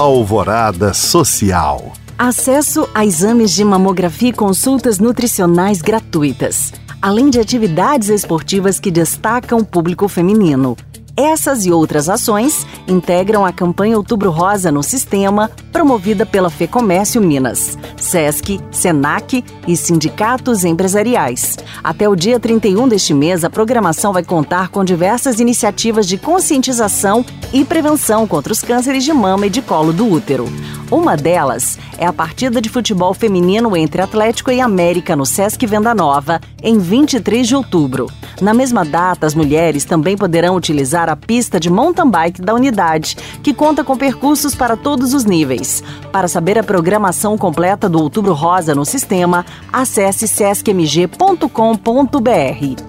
Alvorada Social. Acesso a exames de mamografia e consultas nutricionais gratuitas, além de atividades esportivas que destacam o público feminino. Essas e outras ações integram a campanha Outubro Rosa no Sistema, promovida pela FEComércio Minas, SESC, SENAC e sindicatos empresariais. Até o dia 31 deste mês, a programação vai contar com diversas iniciativas de conscientização e prevenção contra os cânceres de mama e de colo do útero. Uma delas é a partida de futebol feminino entre Atlético e América no Sesc Venda Nova, em 23 de outubro. Na mesma data, as mulheres também poderão utilizar a pista de mountain bike da unidade, que conta com percursos para todos os níveis. Para saber a programação completa do Outubro Rosa no sistema, acesse sescmg.com.br.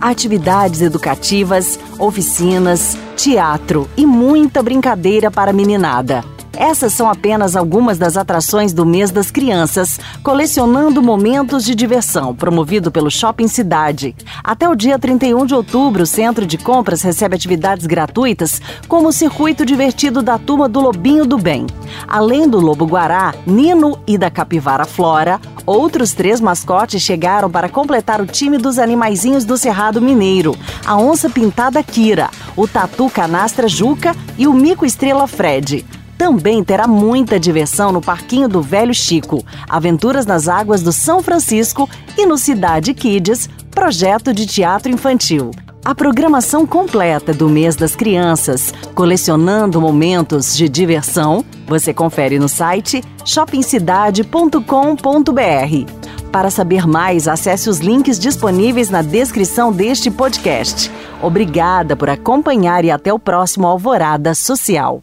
Atividades educativas, oficinas, teatro e muita brincadeira para a meninada. Essas são apenas algumas das atrações do mês das crianças, colecionando momentos de diversão, promovido pelo Shopping Cidade. Até o dia 31 de outubro, o Centro de Compras recebe atividades gratuitas, como o circuito divertido da turma do Lobinho do Bem. Além do Lobo Guará, Nino e da Capivara Flora, outros três mascotes chegaram para completar o time dos animaizinhos do Cerrado Mineiro: a onça pintada Kira, o tatu canastra Juca e o mico estrela Fred. Também terá muita diversão no Parquinho do Velho Chico, aventuras nas águas do São Francisco e no Cidade Kids, projeto de teatro infantil. A programação completa do mês das crianças, colecionando momentos de diversão, você confere no site shoppingcidade.com.br. Para saber mais, acesse os links disponíveis na descrição deste podcast. Obrigada por acompanhar e até o próximo Alvorada Social.